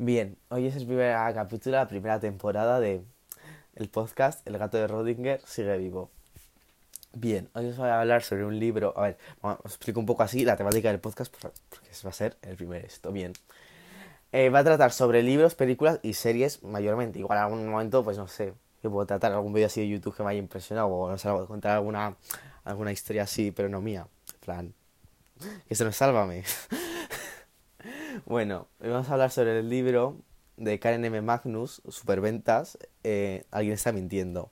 Bien, hoy es el primer capítulo la primera temporada de el podcast El gato de Rodinger sigue vivo. Bien, hoy os voy a hablar sobre un libro. A ver, os explico un poco así la temática del podcast porque va a ser el primer esto. Bien, eh, va a tratar sobre libros, películas y series mayormente. Igual en algún momento, pues no sé, que puedo tratar algún vídeo así de YouTube que me haya impresionado o no sé, contar alguna, alguna historia así, pero no mía. En plan, que esto no es sálvame. Bueno, vamos a hablar sobre el libro de Karen M. Magnus, Superventas, eh, Alguien está mintiendo.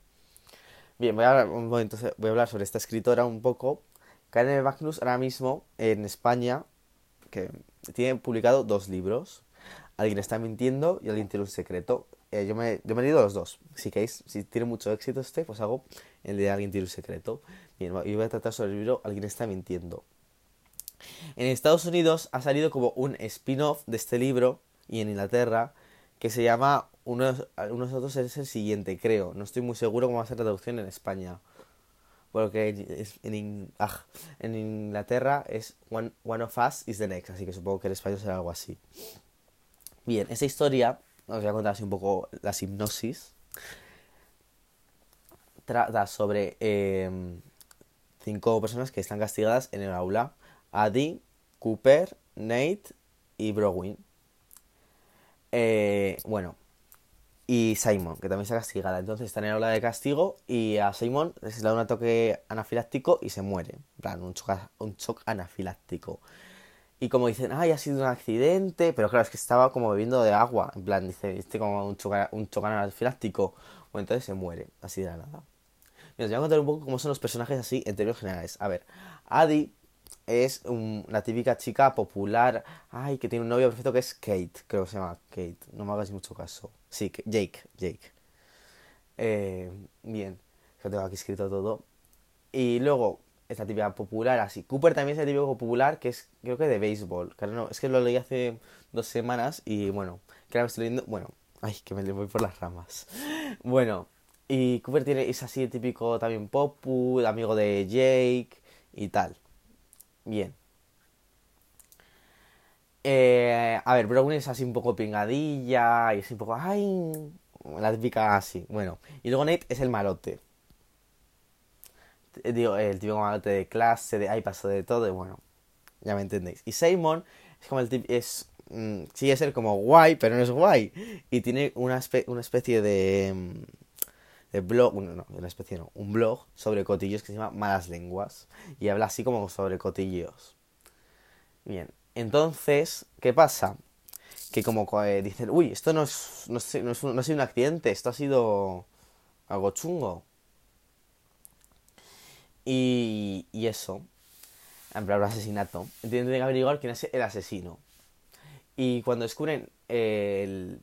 Bien, voy a, hablar, voy a hablar sobre esta escritora un poco. Karen M. Magnus ahora mismo en España, que tiene publicado dos libros. Alguien está mintiendo y alguien tiene un secreto. Eh, yo, me, yo he leído los dos. Si queréis, si tiene mucho éxito este, pues hago el de alguien tiene un secreto. Bien, y voy a tratar sobre el libro Alguien está mintiendo. En Estados Unidos ha salido como un spin-off de este libro y en Inglaterra que se llama unos, unos otros es el siguiente, creo. No estoy muy seguro cómo va a ser la traducción en España. Porque en, ah, en Inglaterra es one, of Us is the next, así que supongo que en español será algo así. Bien, esta historia, os voy a contar así un poco la hipnosis. Trata sobre em, cinco personas que están castigadas en el aula Adi, Cooper, Nate y Browin. Eh, bueno, y Simon, que también está castigada. Entonces está en el de castigo y a Simon le da un ataque anafiláctico y se muere. En plan, un shock, un anafiláctico. Y como dicen, ay, ha sido un accidente, pero claro, es que estaba como bebiendo de agua. En plan, dice, este como un shock, un anafiláctico. Bueno, entonces se muere, así de la nada. Mira, voy a contar un poco cómo son los personajes así en términos generales. A ver, Adi es una típica chica popular, ay, que tiene un novio perfecto que es Kate, creo que se llama Kate, no me hagas mucho caso. Sí, Jake, Jake. Eh, bien, yo tengo aquí escrito todo. Y luego, esta típica popular, así. Cooper también es el típico popular que es, creo que de béisbol. Claro, no, es que lo leí hace dos semanas y bueno, que ahora me estoy leyendo, bueno, ay, que me le voy por las ramas. Bueno, y Cooper tiene, es así el típico también popu, amigo de Jake y tal. Bien. Eh, a ver, Brown es así un poco pingadilla y así un poco, ay, la típica así. Bueno, y luego Nate es el malote. Digo, el típico malote de clase, de ay, pasó de todo, y bueno, ya me entendéis. Y Simon es como el tipo, es, mm, sigue ser como guay, pero no es guay. Y tiene una, una especie de, mm, de blog, bueno, no, una especie no, un blog sobre cotillos que se llama Malas Lenguas. Y habla así como sobre cotillos. Bien, entonces, ¿qué pasa? Que como eh, dicen, uy, esto no, es, no, no, es, no ha sido un accidente, esto ha sido algo chungo. Y, y eso, en plan, asesinato. Tienen que averiguar quién es el asesino. Y cuando descubren el,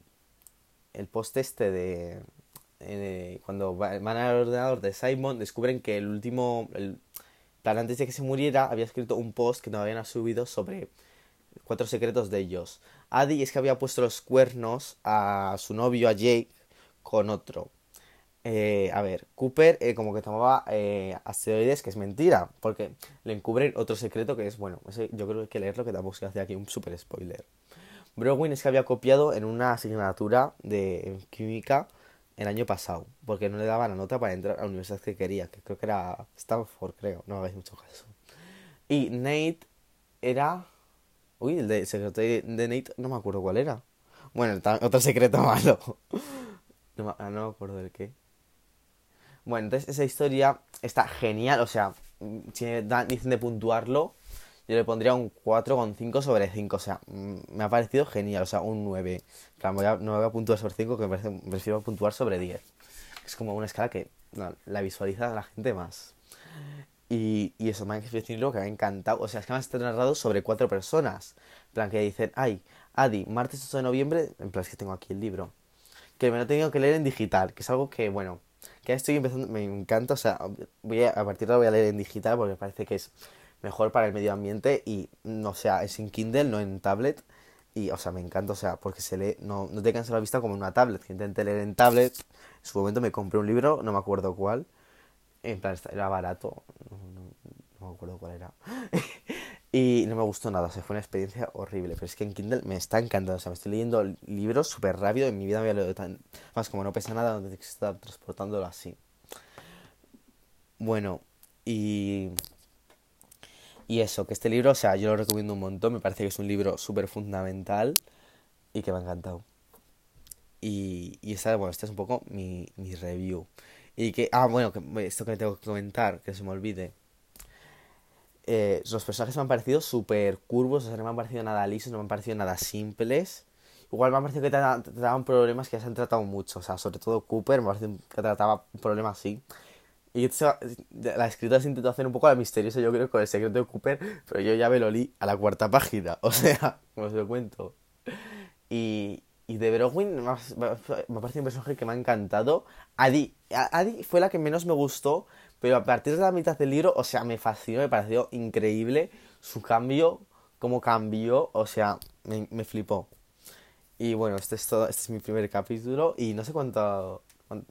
el post este de, eh, cuando van al ordenador de Simon, descubren que el último, el plan antes de que se muriera, había escrito un post que no habían subido sobre cuatro secretos de ellos. Adi es que había puesto los cuernos a su novio, a Jake, con otro. Eh, a ver, Cooper eh, como que tomaba asteroides, que es mentira, porque le encubren otro secreto que es, bueno, yo creo que hay que leerlo, que tampoco se hace aquí un super spoiler. Browin es que había copiado en una asignatura de química el año pasado, porque no le daba la nota para entrar a la universidad que quería, que creo que era Stanford, creo, no hagáis mucho caso. Y Nate era... Uy, el de secreto de Nate no me acuerdo cuál era. Bueno, otro secreto malo. no, no me acuerdo del qué. Bueno, entonces esa historia está genial, o sea, si dicen de puntuarlo, yo le pondría un 4,5 sobre 5. O sea, me ha parecido genial. O sea, un 9. voy a, no voy a puntuar sobre 5, que me parece, prefiero puntuar sobre 10. Es como una escala que la visualiza la gente más. Y, y eso me ha que me ha encantado. O sea, es que me está narrado sobre cuatro personas. En plan, que dicen, ay, Adi, martes 8 de noviembre. En plan, es que tengo aquí el libro. Que me lo he tenido que leer en digital. Que es algo que, bueno, que estoy empezando. Me encanta. O sea, voy a, a partir de ahora voy a leer en digital porque me parece que es mejor para el medio ambiente y, no sea, es en Kindle, no en tablet. Y, o sea, me encanta, o sea, porque se lee, no, no te cansa la vista como en una tablet. Intenté leer en tablet, en su momento me compré un libro, no me acuerdo cuál. En plan, era barato, no, me acuerdo cuál era. Y no me gustó nada, o sea, fue una experiencia horrible. Pero es que en Kindle me está encantando, o sea, me estoy leyendo libros súper rápido. En mi vida me había leído tan. Más como no pesa nada, donde que estar transportándolo así. Bueno, y. Y eso, que este libro, o sea, yo lo recomiendo un montón. Me parece que es un libro súper fundamental y que me ha encantado. Y, esta, bueno, este es un poco mi, mi review. Y que, ah, bueno, que, esto que tengo que comentar, que se me olvide. Eh, los personajes me han parecido súper curvos, o sea, no me han parecido nada lisos, no me han parecido nada simples. Igual me ha parecido que trataban problemas que ya se han tratado mucho, o sea, sobre todo Cooper, me parece que trataba un problema así. Y la escritora se intentó hacer un poco la misteriosa, yo creo, con el secreto de Cooper, pero yo ya me lo li a la cuarta página, o sea, como os lo cuento. Y, y de Browning me, ha parecido un personaje que me ha encantado. Adi, Adi fue la que menos me gustó, pero a partir de la mitad del libro, o sea, me fascinó, me pareció increíble su cambio, cómo cambió, o sea, me, me flipó. Y bueno, este es todo, este es mi primer capítulo y no sé cuánto,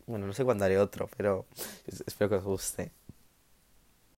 bueno, no sé cuándo haré otro, pero espero que os guste.